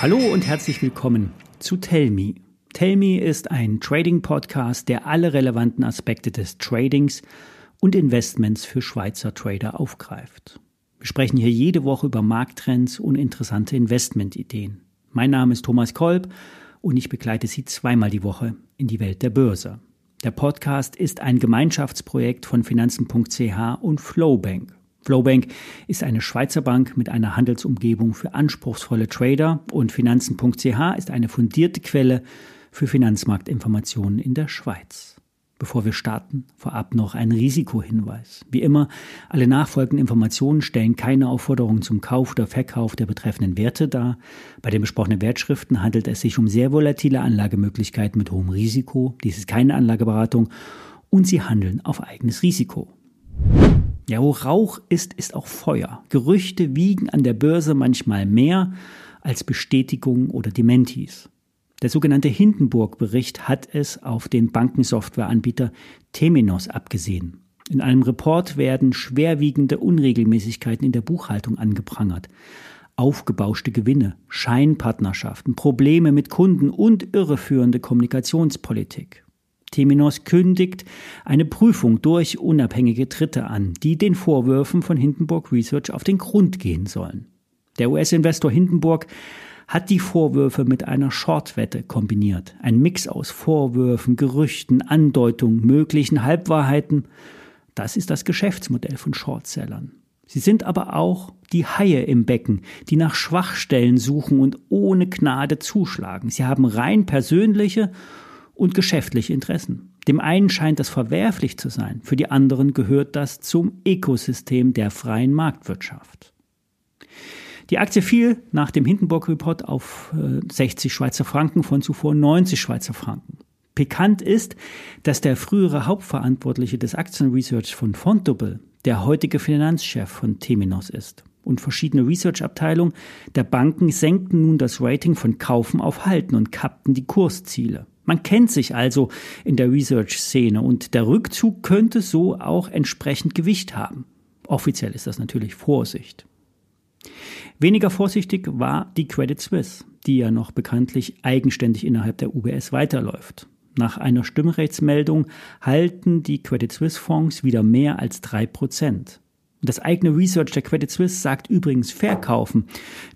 Hallo und herzlich willkommen zu Tell Me. Tell Me ist ein Trading-Podcast, der alle relevanten Aspekte des Tradings und Investments für Schweizer Trader aufgreift. Wir sprechen hier jede Woche über Markttrends und interessante Investmentideen. Mein Name ist Thomas Kolb und ich begleite Sie zweimal die Woche in die Welt der Börse. Der Podcast ist ein Gemeinschaftsprojekt von Finanzen.ch und Flowbank. Flowbank ist eine Schweizer Bank mit einer Handelsumgebung für anspruchsvolle Trader und Finanzen.ch ist eine fundierte Quelle für Finanzmarktinformationen in der Schweiz. Bevor wir starten, vorab noch ein Risikohinweis. Wie immer, alle nachfolgenden Informationen stellen keine Aufforderung zum Kauf oder Verkauf der betreffenden Werte dar. Bei den besprochenen Wertschriften handelt es sich um sehr volatile Anlagemöglichkeiten mit hohem Risiko. Dies ist keine Anlageberatung und sie handeln auf eigenes Risiko. Ja, wo Rauch ist, ist auch Feuer. Gerüchte wiegen an der Börse manchmal mehr als Bestätigung oder Dementis. Der sogenannte Hindenburg-Bericht hat es auf den Bankensoftwareanbieter Temenos abgesehen. In einem Report werden schwerwiegende Unregelmäßigkeiten in der Buchhaltung angeprangert. Aufgebauschte Gewinne, Scheinpartnerschaften, Probleme mit Kunden und irreführende Kommunikationspolitik. Temenos kündigt eine Prüfung durch unabhängige Dritte an, die den Vorwürfen von Hindenburg Research auf den Grund gehen sollen. Der US-Investor Hindenburg hat die Vorwürfe mit einer Shortwette kombiniert. Ein Mix aus Vorwürfen, Gerüchten, Andeutungen, möglichen Halbwahrheiten. Das ist das Geschäftsmodell von Shortsellern. Sie sind aber auch die Haie im Becken, die nach Schwachstellen suchen und ohne Gnade zuschlagen. Sie haben rein persönliche und geschäftliche Interessen. Dem einen scheint das verwerflich zu sein, für die anderen gehört das zum Ökosystem der freien Marktwirtschaft. Die Aktie fiel nach dem Hindenburg-Report auf 60 äh, Schweizer Franken von zuvor 90 Schweizer Franken. Bekannt ist, dass der frühere Hauptverantwortliche des Aktienresearch von Fontobel der heutige Finanzchef von Temenos ist. Und verschiedene Research-Abteilungen der Banken senkten nun das Rating von Kaufen auf Halten und kappten die Kursziele. Man kennt sich also in der Research-Szene und der Rückzug könnte so auch entsprechend Gewicht haben. Offiziell ist das natürlich Vorsicht. Weniger vorsichtig war die Credit Suisse, die ja noch bekanntlich eigenständig innerhalb der UBS weiterläuft. Nach einer Stimmrechtsmeldung halten die Credit Suisse Fonds wieder mehr als drei Prozent. Das eigene Research der Credit Suisse sagt übrigens verkaufen.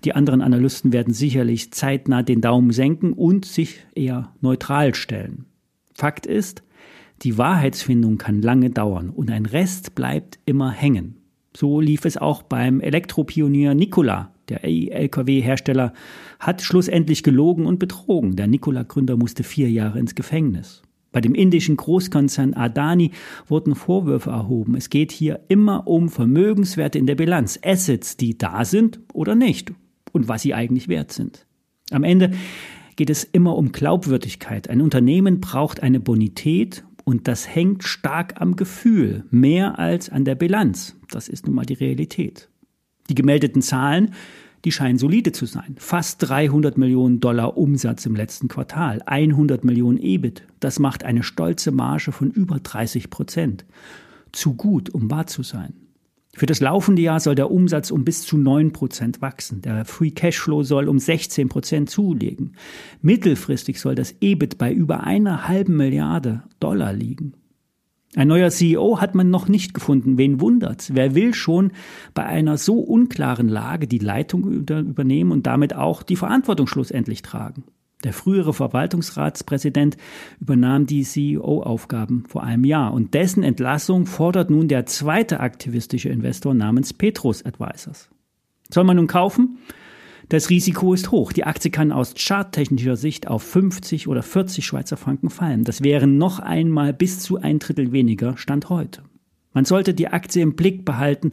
Die anderen Analysten werden sicherlich zeitnah den Daumen senken und sich eher neutral stellen. Fakt ist, die Wahrheitsfindung kann lange dauern und ein Rest bleibt immer hängen. So lief es auch beim Elektropionier Nikola. Der LKW-Hersteller hat schlussendlich gelogen und betrogen. Der Nikola-Gründer musste vier Jahre ins Gefängnis. Bei dem indischen Großkonzern Adani wurden Vorwürfe erhoben. Es geht hier immer um Vermögenswerte in der Bilanz, Assets, die da sind oder nicht und was sie eigentlich wert sind. Am Ende geht es immer um Glaubwürdigkeit. Ein Unternehmen braucht eine Bonität und das hängt stark am Gefühl, mehr als an der Bilanz. Das ist nun mal die Realität. Die gemeldeten Zahlen, die scheinen solide zu sein. Fast 300 Millionen Dollar Umsatz im letzten Quartal, 100 Millionen EBIT. Das macht eine stolze Marge von über 30 Prozent. Zu gut, um wahr zu sein. Für das laufende Jahr soll der Umsatz um bis zu 9 Prozent wachsen. Der Free Cashflow soll um 16 Prozent zulegen. Mittelfristig soll das EBIT bei über einer halben Milliarde Dollar liegen. Ein neuer CEO hat man noch nicht gefunden. Wen wundert's? Wer will schon bei einer so unklaren Lage die Leitung übernehmen und damit auch die Verantwortung schlussendlich tragen? Der frühere Verwaltungsratspräsident übernahm die CEO-Aufgaben vor einem Jahr und dessen Entlassung fordert nun der zweite aktivistische Investor namens Petrus Advisors. Soll man nun kaufen? Das Risiko ist hoch. Die Aktie kann aus charttechnischer Sicht auf 50 oder 40 Schweizer Franken fallen. Das wären noch einmal bis zu ein Drittel weniger Stand heute. Man sollte die Aktie im Blick behalten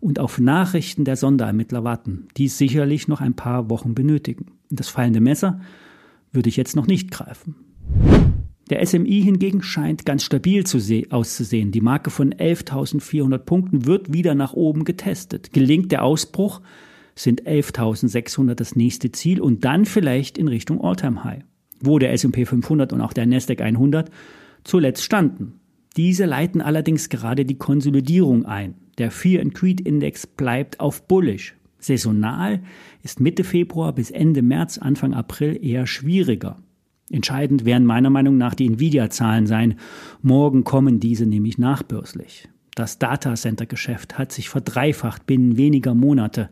und auf Nachrichten der Sonderermittler warten, die sicherlich noch ein paar Wochen benötigen. Das fallende Messer würde ich jetzt noch nicht greifen. Der SMI hingegen scheint ganz stabil auszusehen. Die Marke von 11.400 Punkten wird wieder nach oben getestet. Gelingt der Ausbruch, sind 11.600 das nächste Ziel und dann vielleicht in Richtung Alltime High, wo der S&P 500 und auch der Nasdaq 100 zuletzt standen. Diese leiten allerdings gerade die Konsolidierung ein. Der Fear and Creed Index bleibt auf bullish. Saisonal ist Mitte Februar bis Ende März, Anfang April eher schwieriger. Entscheidend werden meiner Meinung nach die Nvidia-Zahlen sein. Morgen kommen diese nämlich nachbörslich. Das Datacenter-Geschäft hat sich verdreifacht binnen weniger Monate.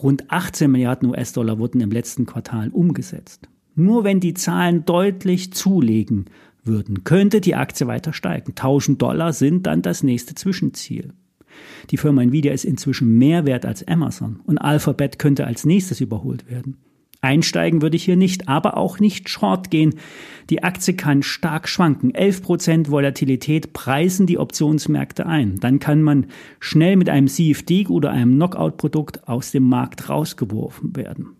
Rund 18 Milliarden US-Dollar wurden im letzten Quartal umgesetzt. Nur wenn die Zahlen deutlich zulegen würden, könnte die Aktie weiter steigen. 1000 Dollar sind dann das nächste Zwischenziel. Die Firma Nvidia ist inzwischen mehr wert als Amazon und Alphabet könnte als nächstes überholt werden. Einsteigen würde ich hier nicht, aber auch nicht short gehen. Die Aktie kann stark schwanken. 11% Volatilität preisen die Optionsmärkte ein. Dann kann man schnell mit einem CFD oder einem Knockout-Produkt aus dem Markt rausgeworfen werden.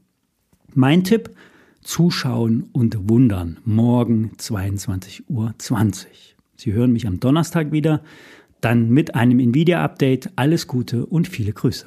Mein Tipp, zuschauen und wundern. Morgen 22.20 Uhr. Sie hören mich am Donnerstag wieder. Dann mit einem Nvidia-Update. Alles Gute und viele Grüße.